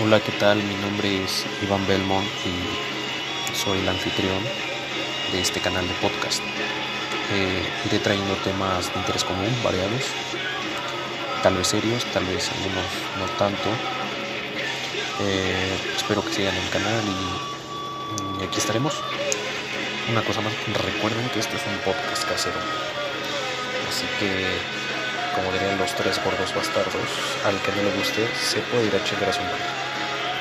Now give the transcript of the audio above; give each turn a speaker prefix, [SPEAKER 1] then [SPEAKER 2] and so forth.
[SPEAKER 1] Hola, ¿qué tal? Mi nombre es Iván Belmont y soy el anfitrión de este canal de podcast. Eh, iré trayendo temas de interés común, variados, tal vez serios, tal vez algunos no tanto. Eh, espero que sigan el canal y, aquí estaremos. Una cosa más, recuerden que este es un podcast casero. Así que, como dirían los tres gordos bastardos, al que no le guste, se puede ir a chingar a su madre.